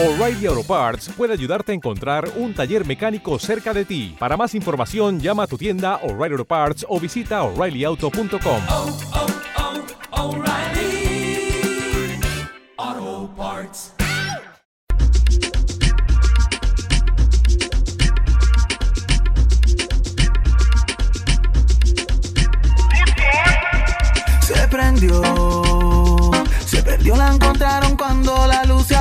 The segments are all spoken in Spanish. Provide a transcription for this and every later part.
O'Reilly Auto Parts puede ayudarte a encontrar un taller mecánico cerca de ti. Para más información, llama a tu tienda O'Reilly Auto Parts o visita oreillyauto.com. Se prendió, se perdió, la encontraron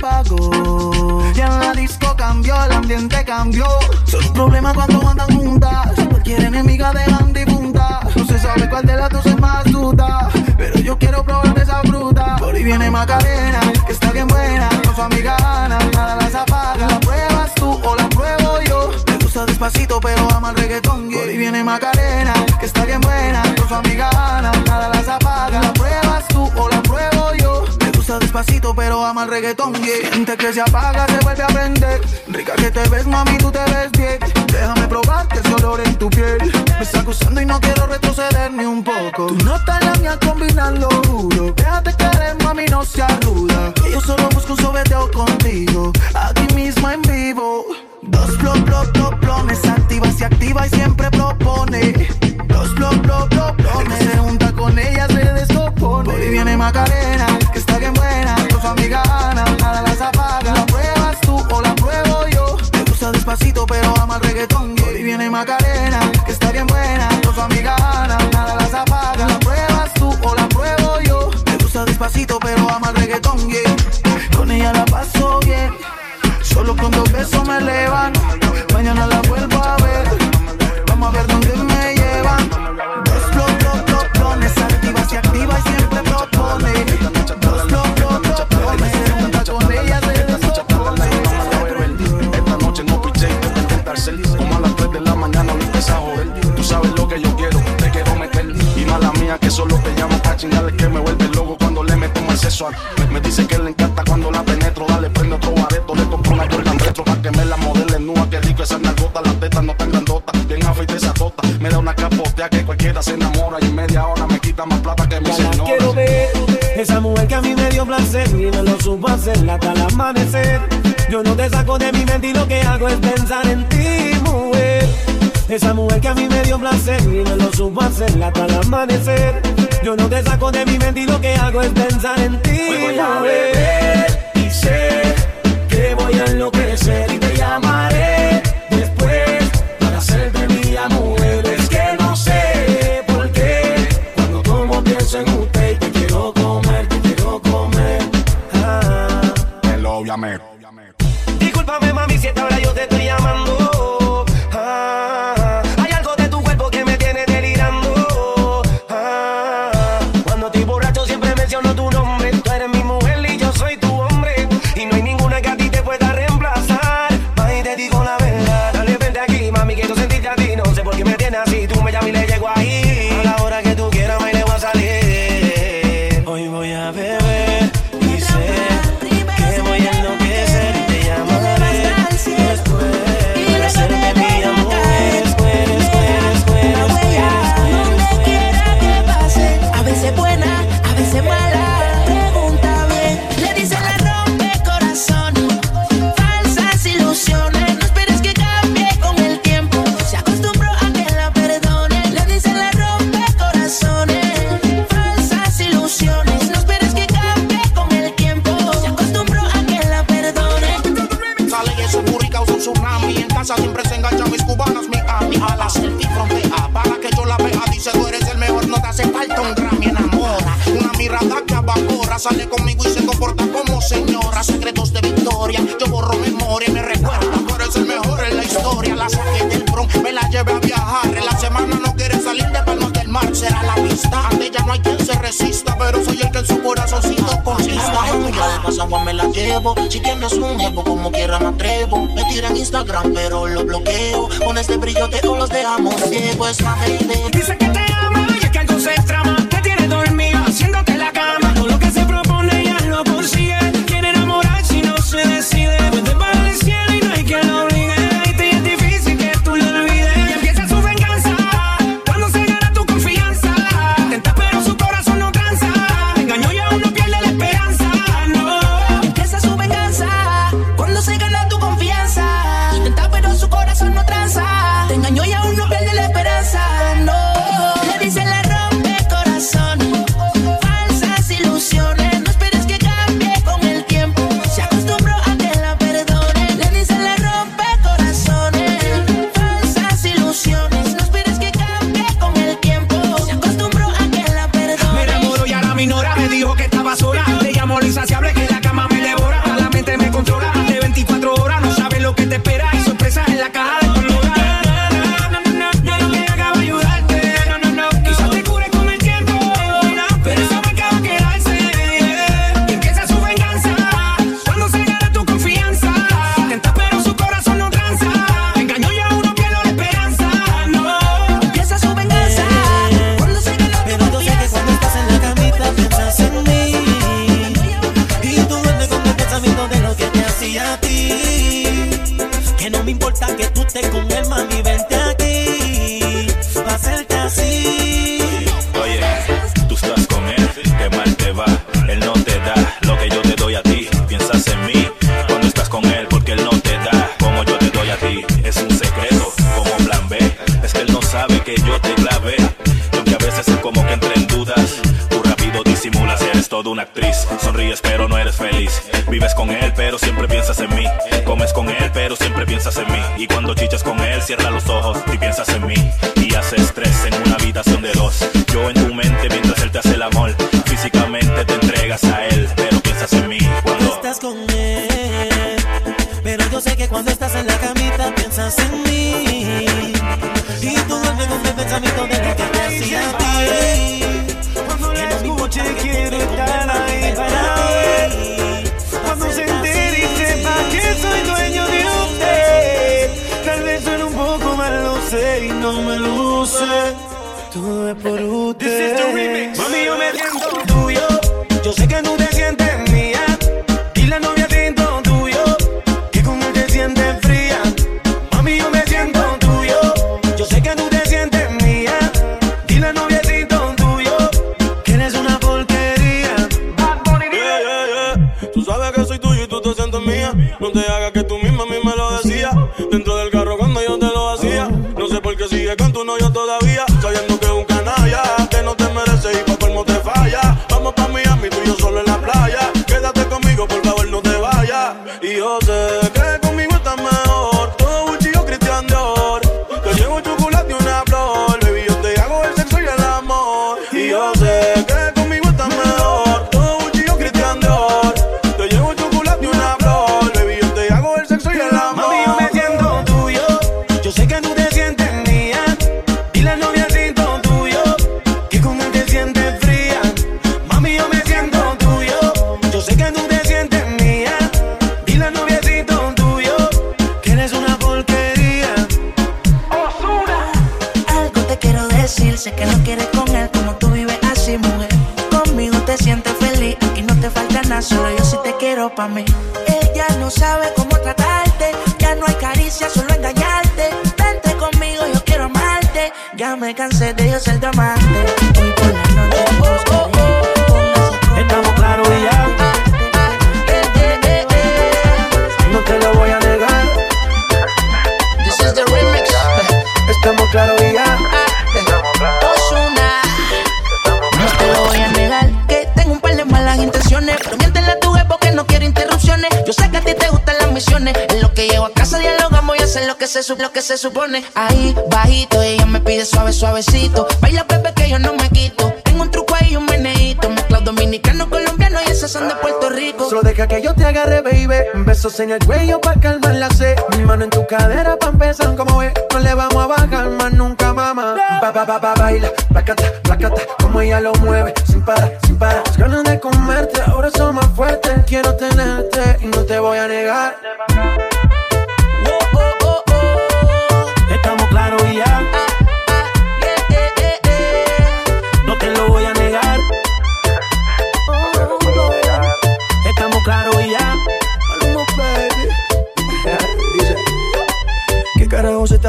apagó. Ya en la disco cambió, el ambiente cambió. Son un problema cuando andan juntas. Cualquier enemiga dejan difunta. No se sabe cuál de las dos es más duda. Pero yo quiero probar esa fruta. Por ahí viene Macarena, que está bien buena. Con su amiga Ana, nada las apaga. La pruebas tú o la pruebo yo. Me gusta despacito, pero ama el reggaetón. Por ahí viene Macarena, que está bien buena. Con su amiga Ana, nada las apaga. La pruebas tú o despacito, pero ama el reggaetón. Yeah. Siente que se apaga, se vuelve a prender. Rica que te ves, mami, tú te ves bien. Déjame probarte ese olor en tu piel. Me está acusando y no quiero retroceder ni un poco. Tú no estás la mía combinando duro. Déjate querer, mami, no seas ruda. Que yo solo busco un sobeteo contigo. cuando beso me levanto. Yo no te saco de mi mente y lo que hago es pensar en ti, mujer. Esa mujer que a mí me dio placer y me lo supo hacer hasta el amanecer. Yo no te saco de mi mente y lo que hago es pensar en ti. Hoy voy a beber y sé que voy a enloquecer y te llamaré ya no hay quien se resista, pero soy el que en su corazoncito consista. Ya de agua me la llevo, si tienes un jevo, como quiera me atrevo. Me tira en Instagram, pero lo bloqueo. Con este brilloteo los dejamos ciegos, esta gente. Dice que te ama y es que algo se extraña. buena, tú toda una actriz. Sonríes, pero no eres feliz. Vives con él, pero siempre piensas en mí. Comes con él, pero siempre piensas en mí. Y cuando chichas con él, cierra los ojos y piensas en mí. Todo es por usted. Mami, yo me siento tuyo. Yo sé que tú te sientes mía. Y la novia siento tuyo. Que con él te sientes fría. Mami, yo me siento tuyo. Yo sé que tú te sientes mía. Dile al noviecito tuyo que eres una porquería. Yeah, yeah, yeah. Tú sabes que soy tuyo y tú te sientes mía. No te hagas que tú misma a mí me lo decías. Dentro del se lo que se supone. Ahí bajito ella me pide suave suavecito, baila bebé que yo no me quito. Tengo un truco ahí un meneíto, mezclado dominicano colombiano y esas son de Puerto Rico. Solo deja que yo te agarre, baby. Besos en el cuello pa' calmar la sed. Mi mano en tu cadera pa' empezar como ves. No le vamos a bajar más nunca, mamá. Pa, pa, pa, pa, baila, placata, placata. Como ella lo mueve, sin parar, sin parar. Las ganas de comerte, ahora son más fuertes. Quiero tenerte y no te voy a negar.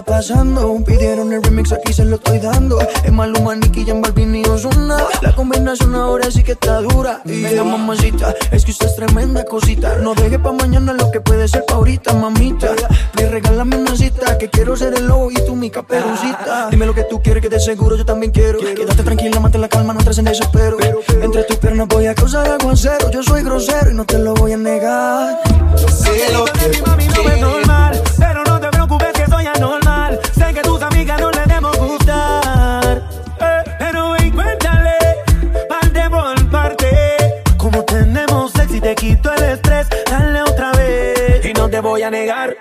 Está pasando? Pidieron el remix, aquí se lo estoy dando. Es Maluma, Nicky, Jan Balvin y Ozuna. La combinación ahora sí que está dura. Y Mira, mamacita, es que usted es tremenda cosita. No deje pa' mañana lo que puede ser pa' ahorita, mamita. Me regálame una cita, que quiero ser el lobo y tú mi caperucita. Dime lo que tú quieres, que de seguro yo también quiero. Quédate tranquila, mantén la calma, no entres en desespero. Entre tus piernas voy a causar aguacero. Yo soy grosero y no te lo voy a negar. Sé lo que mami no es voy a negar.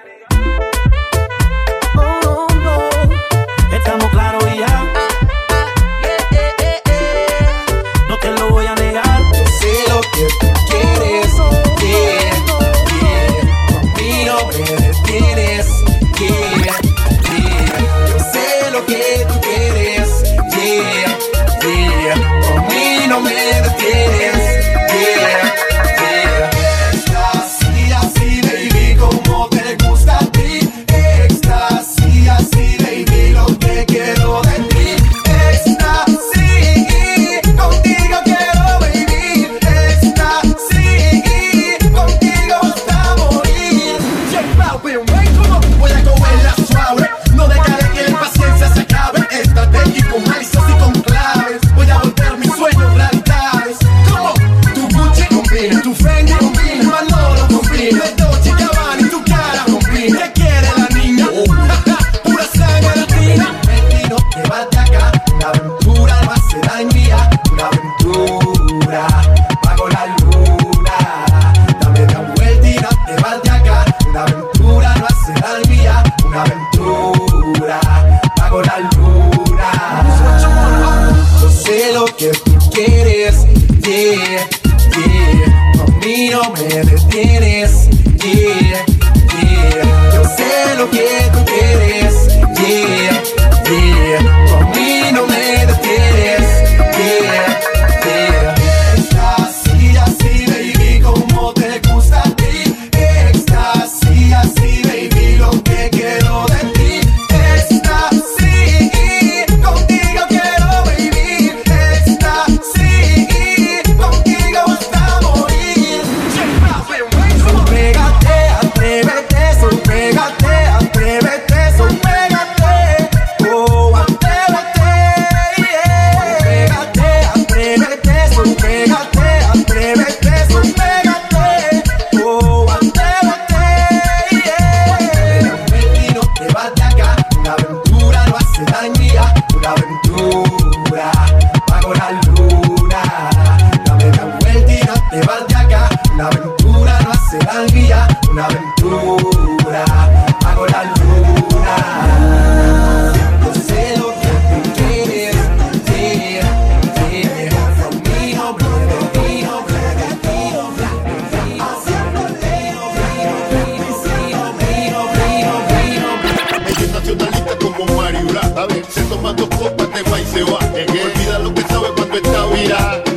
yeah, yeah. A mí no. Yo sé lo que tú quieres. tomando copas de guay se va. Olvida lo que sabe cuando está viral.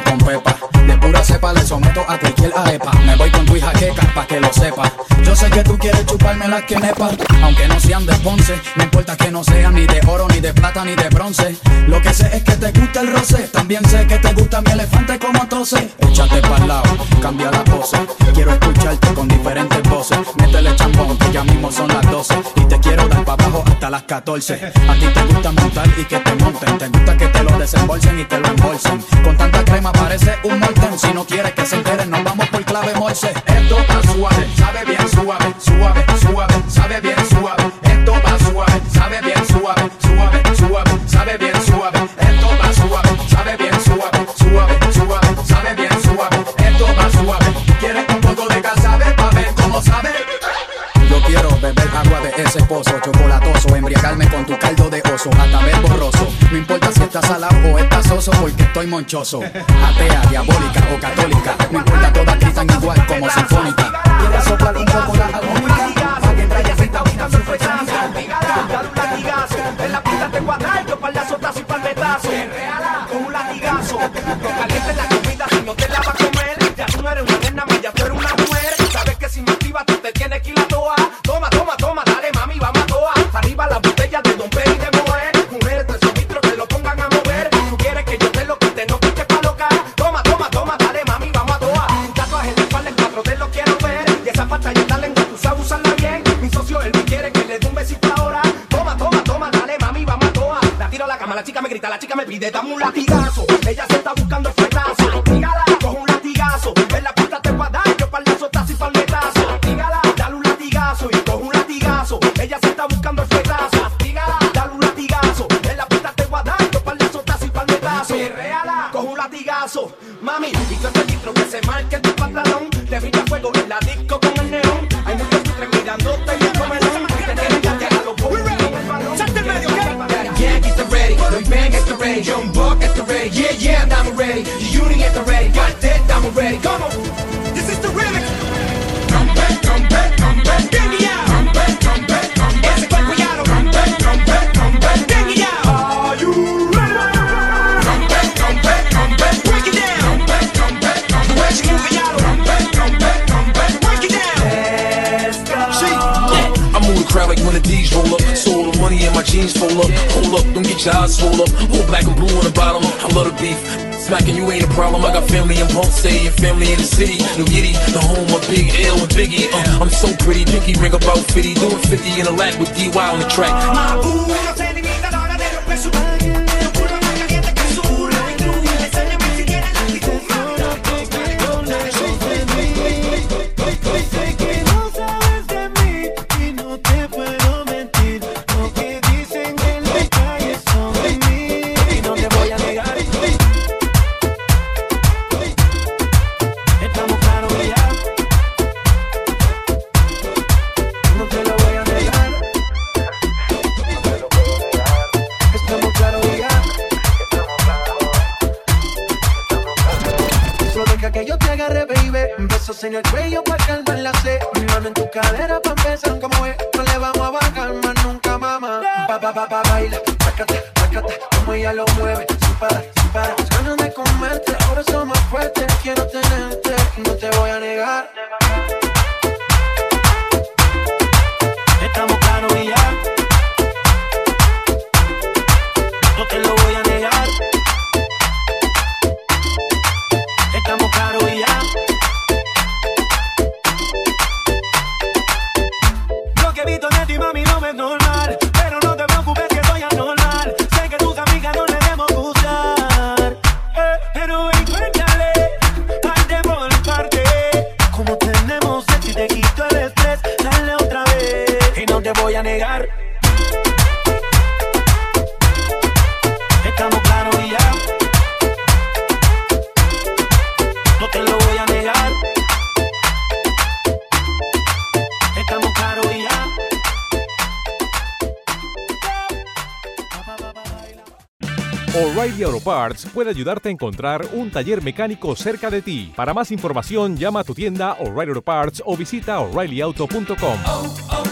con pepa. De pura cepa le someto a cualquier arepa. Me voy con tu hija queca pa' que lo sepa. Yo sé que tú quieres chuparme las quenepas. Aunque no sean de Ponce, no importa que no sean ni de oro, ni de plata, ni de bronce. Lo que sé es que te gusta el roce. También sé que te gusta mi elefante como tose. Échate para lado, cambia la pose. Quiero escucharte con diferentes voces. Métele chambón que ya mismo son las 12 las 14. A ti te gusta montar y que te monten. Te gusta que te lo desembolsen y te lo embolsen. Con tanta crema parece un molten. Si no quieres que se enteren, nos vamos por clave morse. Esto está suave, sabe bien suave, suave, suave, sabe bien suave. Esto va suave, sabe bien suave, suave, suave, sabe bien suave. Esto va suave, sabe bien suave, suave, suave, sabe bien suave. Esto va suave. Quieres un poco de gas, sabe pa ver cómo sabe. Yo quiero beber agua de ese pozo embriagarme con tu caldo de oso, hasta ver borroso. No importa si estás salado o estás oso, porque estoy monchoso. Atea, diabólica o católica, no importa, todas gritan igual como sinfónica. ¿Quieres soplar un poco la agónica? pide, dame un latido. bitch, I swole up. Whole black and blue on the bottom. I love the beef. Smacking you ain't a problem. I got family in Ponce and family in the city. New Yiddy, the home of Big L and Biggie. Uh, I'm so pretty, pinky ring about 50. Doing 50 in a lap with DY on the track. My boo. ritmo ella lo mueve sin parar, sin parar. Las ganas de comerte ahora son más fuertes. Quiero tenerte, no te voy a negar. a negar. Estamos claros y ya. No te lo voy a negar. Estamos claros y ya. O'Reilly Auto Parts puede ayudarte a encontrar un taller mecánico cerca de ti. Para más información, llama a tu tienda O'Reilly Auto Parts o visita oreillyauto.com.